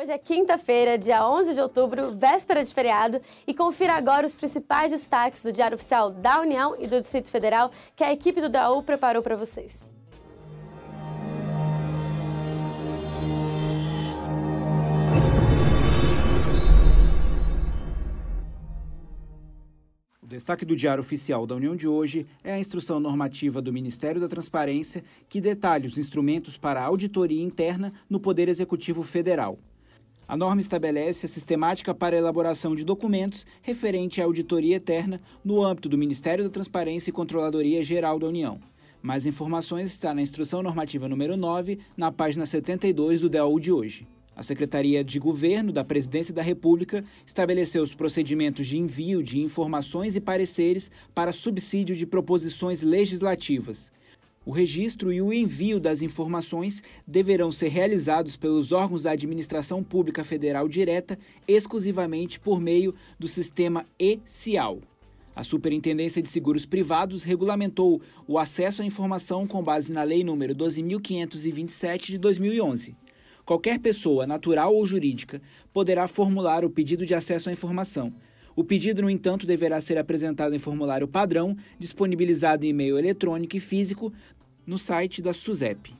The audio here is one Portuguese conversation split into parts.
Hoje é quinta-feira, dia 11 de outubro, véspera de feriado, e confira agora os principais destaques do Diário Oficial da União e do Distrito Federal que a equipe do DAU preparou para vocês. O destaque do Diário Oficial da União de hoje é a instrução normativa do Ministério da Transparência que detalha os instrumentos para auditoria interna no Poder Executivo Federal. A norma estabelece a sistemática para a elaboração de documentos referente à auditoria eterna no âmbito do Ministério da Transparência e Controladoria Geral da União. Mais informações está na Instrução Normativa número 9, na página 72 do DAU de hoje. A Secretaria de Governo da Presidência da República estabeleceu os procedimentos de envio de informações e pareceres para subsídio de proposições legislativas, o registro e o envio das informações deverão ser realizados pelos órgãos da Administração Pública Federal direta exclusivamente por meio do sistema e-cial. A Superintendência de Seguros Privados regulamentou o acesso à informação com base na Lei nº 12.527 de 2011. Qualquer pessoa, natural ou jurídica, poderá formular o pedido de acesso à informação. O pedido, no entanto, deverá ser apresentado em formulário padrão, disponibilizado em e-mail eletrônico e físico no site da SUSEP.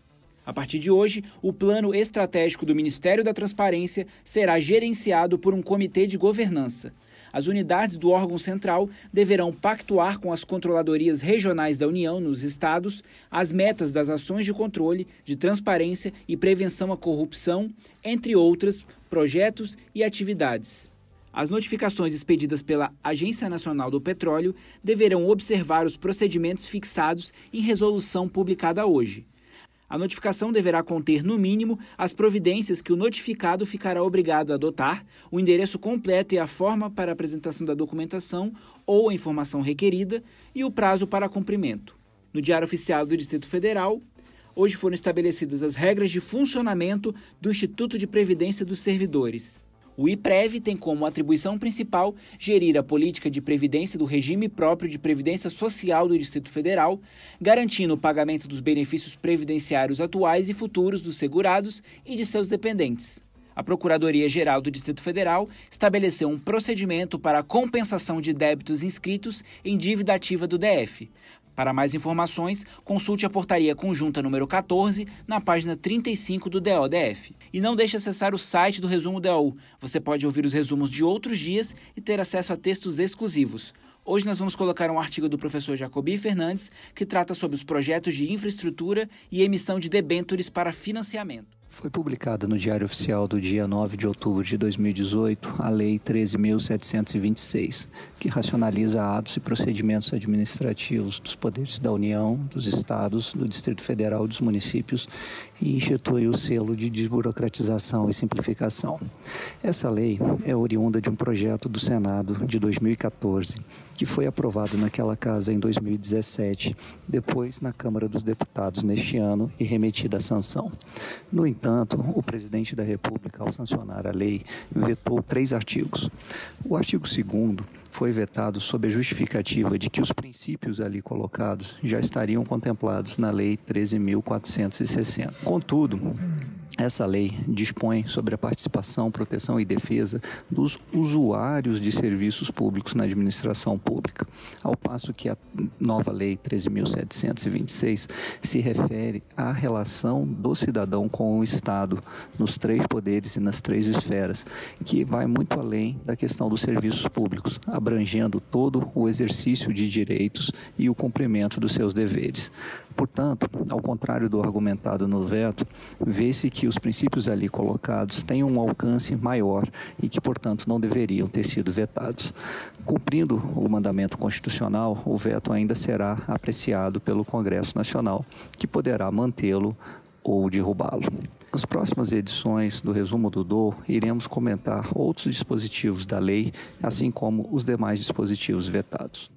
A partir de hoje, o plano estratégico do Ministério da Transparência será gerenciado por um comitê de governança. As unidades do órgão central deverão pactuar com as controladorias regionais da União nos estados as metas das ações de controle, de transparência e prevenção à corrupção, entre outras projetos e atividades. As notificações expedidas pela Agência Nacional do Petróleo deverão observar os procedimentos fixados em resolução publicada hoje. A notificação deverá conter, no mínimo, as providências que o notificado ficará obrigado a adotar, o endereço completo e a forma para apresentação da documentação ou a informação requerida e o prazo para cumprimento. No Diário Oficial do Distrito Federal, hoje foram estabelecidas as regras de funcionamento do Instituto de Previdência dos Servidores. O IPREV tem como atribuição principal gerir a política de previdência do regime próprio de previdência social do Distrito Federal, garantindo o pagamento dos benefícios previdenciários atuais e futuros dos segurados e de seus dependentes. A Procuradoria-Geral do Distrito Federal estabeleceu um procedimento para a compensação de débitos inscritos em dívida ativa do DF. Para mais informações, consulte a portaria conjunta número 14 na página 35 do DODF. E não deixe de acessar o site do Resumo DO. Você pode ouvir os resumos de outros dias e ter acesso a textos exclusivos. Hoje nós vamos colocar um artigo do professor Jacobi Fernandes que trata sobre os projetos de infraestrutura e emissão de debêntures para financiamento. Foi publicada no Diário Oficial do dia 9 de outubro de 2018 a Lei 13.726, que racionaliza atos e procedimentos administrativos dos poderes da União, dos Estados, do Distrito Federal e dos municípios e institui o selo de desburocratização e simplificação. Essa lei é oriunda de um projeto do Senado de 2014, que foi aprovado naquela casa em 2017, depois na Câmara dos Deputados neste ano e remetida à sanção. No entanto, o presidente da República, ao sancionar a lei, vetou três artigos. O artigo 2 foi vetado sob a justificativa de que os princípios ali colocados já estariam contemplados na Lei 13.460. Contudo, essa lei dispõe sobre a participação, proteção e defesa dos usuários de serviços públicos na administração pública, ao passo que a nova Lei 13.726 se refere à relação do cidadão com o Estado nos três poderes e nas três esferas, que vai muito além da questão dos serviços públicos, abrangendo todo o exercício de direitos e o cumprimento dos seus deveres. Portanto, ao contrário do argumentado no veto, vê-se que os princípios ali colocados têm um alcance maior e que, portanto, não deveriam ter sido vetados. Cumprindo o mandamento constitucional, o veto ainda será apreciado pelo Congresso Nacional, que poderá mantê-lo ou derrubá-lo. Nas próximas edições do resumo do DO, iremos comentar outros dispositivos da lei, assim como os demais dispositivos vetados.